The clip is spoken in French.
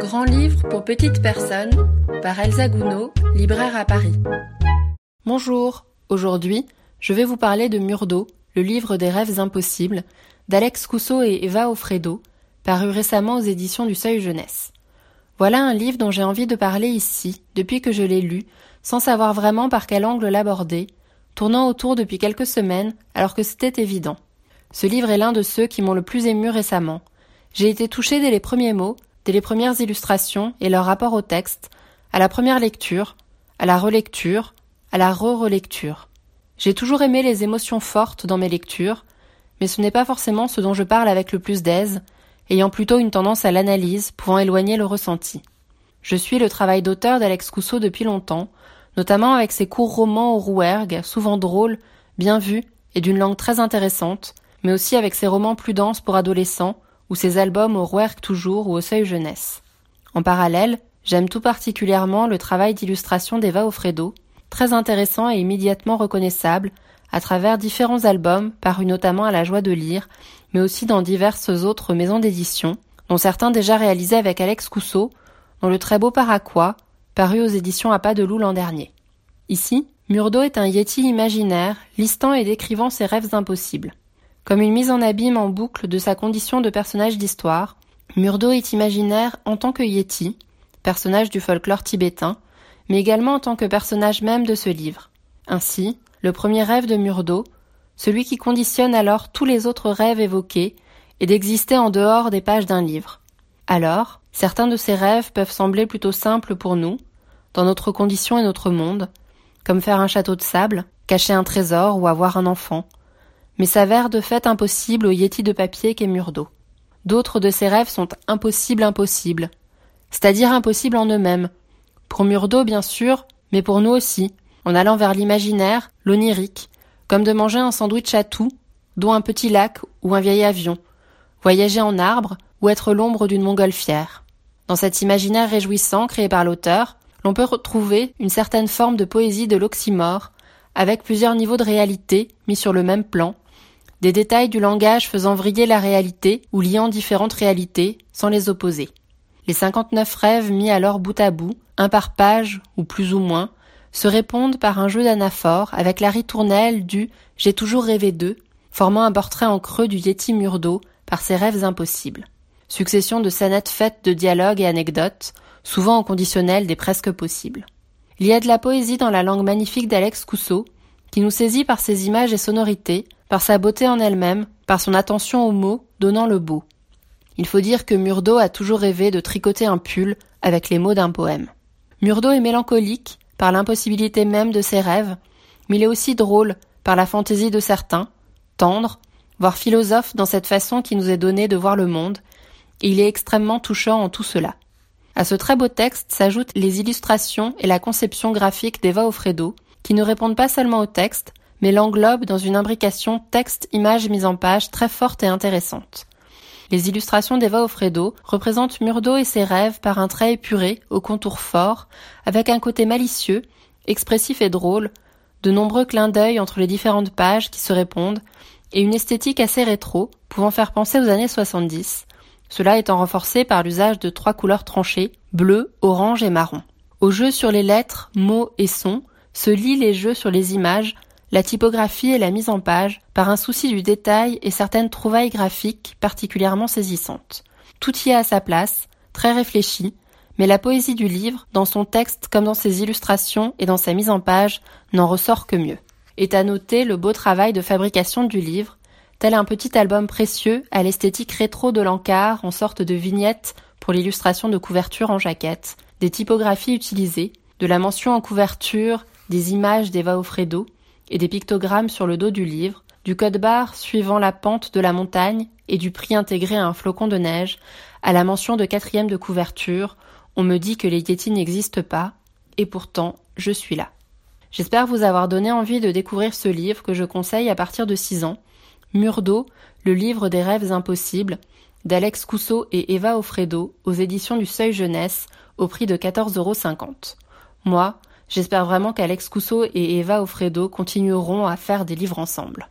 Grand livre pour petites personnes par Elsa Gounod, libraire à Paris. Bonjour, aujourd'hui je vais vous parler de Murdo, le livre des rêves impossibles, d'Alex Cousseau et Eva Offredo, paru récemment aux éditions du Seuil Jeunesse. Voilà un livre dont j'ai envie de parler ici, depuis que je l'ai lu, sans savoir vraiment par quel angle l'aborder, tournant autour depuis quelques semaines, alors que c'était évident. Ce livre est l'un de ceux qui m'ont le plus ému récemment. J'ai été touchée dès les premiers mots, dès les premières illustrations et leur rapport au texte, à la première lecture, à la relecture, à la re-relecture. J'ai toujours aimé les émotions fortes dans mes lectures, mais ce n'est pas forcément ce dont je parle avec le plus d'aise, ayant plutôt une tendance à l'analyse, pouvant éloigner le ressenti. Je suis le travail d'auteur d'Alex Cousseau depuis longtemps, notamment avec ses courts romans au Rouergue, souvent drôles, bien vus et d'une langue très intéressante, mais aussi avec ses romans plus denses pour adolescents, ou ses albums au Rouergue toujours ou au Seuil Jeunesse. En parallèle, j'aime tout particulièrement le travail d'illustration d'Eva Offredo, très intéressant et immédiatement reconnaissable, à travers différents albums parus notamment à la joie de lire, mais aussi dans diverses autres maisons d'édition, dont certains déjà réalisés avec Alex Cousseau, dont le très beau Paraquois, paru aux éditions à pas de loup l'an dernier. Ici, Murdo est un yeti imaginaire, listant et décrivant ses rêves impossibles. Comme une mise en abîme en boucle de sa condition de personnage d'histoire, Murdo est imaginaire en tant que Yeti, personnage du folklore tibétain, mais également en tant que personnage même de ce livre. Ainsi, le premier rêve de Murdo, celui qui conditionne alors tous les autres rêves évoqués, est d'exister en dehors des pages d'un livre. Alors, certains de ces rêves peuvent sembler plutôt simples pour nous, dans notre condition et notre monde, comme faire un château de sable, cacher un trésor ou avoir un enfant, mais s'avère de fait impossible au yéti de papier qu'est Murdo. D'autres de ses rêves sont impossibles impossibles, c'est-à-dire impossibles en eux-mêmes. Pour Murdo, bien sûr, mais pour nous aussi, en allant vers l'imaginaire, l'onirique, comme de manger un sandwich à tout, dont un petit lac ou un vieil avion, voyager en arbre ou être l'ombre d'une montgolfière. Dans cet imaginaire réjouissant créé par l'auteur, l'on peut retrouver une certaine forme de poésie de l'oxymore, avec plusieurs niveaux de réalité mis sur le même plan, des détails du langage faisant vriller la réalité ou liant différentes réalités sans les opposer. Les 59 rêves mis alors bout à bout, un par page ou plus ou moins, se répondent par un jeu d'anaphores avec la ritournelle du J'ai toujours rêvé d'eux, formant un portrait en creux du Yeti Murdo par ses rêves impossibles. Succession de scénettes faites de dialogues et anecdotes, souvent au conditionnel des presque possibles. Il y a de la poésie dans la langue magnifique d'Alex Cousseau, qui nous saisit par ses images et sonorités, par sa beauté en elle-même, par son attention aux mots donnant le beau. Il faut dire que Murdo a toujours rêvé de tricoter un pull avec les mots d'un poème. Murdo est mélancolique par l'impossibilité même de ses rêves, mais il est aussi drôle par la fantaisie de certains, tendre, voire philosophe dans cette façon qui nous est donnée de voir le monde, et il est extrêmement touchant en tout cela. À ce très beau texte s'ajoutent les illustrations et la conception graphique d'Eva Offredo, qui ne répondent pas seulement au texte, mais l'englobe dans une imbrication texte-image mise en page très forte et intéressante. Les illustrations d'Eva Offredo représentent Murdo et ses rêves par un trait épuré, au contour fort, avec un côté malicieux, expressif et drôle, de nombreux clins d'œil entre les différentes pages qui se répondent, et une esthétique assez rétro, pouvant faire penser aux années 70, cela étant renforcé par l'usage de trois couleurs tranchées, bleu, orange et marron. Au jeu sur les lettres, mots et sons, se lient les jeux sur les images, la typographie et la mise en page par un souci du détail et certaines trouvailles graphiques particulièrement saisissantes. Tout y est à sa place, très réfléchi, mais la poésie du livre, dans son texte comme dans ses illustrations et dans sa mise en page, n'en ressort que mieux. Est à noter le beau travail de fabrication du livre, tel un petit album précieux à l'esthétique rétro de l'encart en sorte de vignette pour l'illustration de couverture en jaquette, des typographies utilisées, de la mention en couverture, des images d'Eva Offredo, et des pictogrammes sur le dos du livre, du code barre suivant la pente de la montagne et du prix intégré à un flocon de neige, à la mention de quatrième de couverture, on me dit que les Yétis n'existent pas, et pourtant je suis là. J'espère vous avoir donné envie de découvrir ce livre que je conseille à partir de 6 ans, Murdo, le livre des rêves impossibles, d'Alex Cousseau et Eva Offredo, aux éditions du Seuil Jeunesse, au prix de 14,50 euros. Moi, J'espère vraiment qu'Alex Cousseau et Eva Offredo continueront à faire des livres ensemble.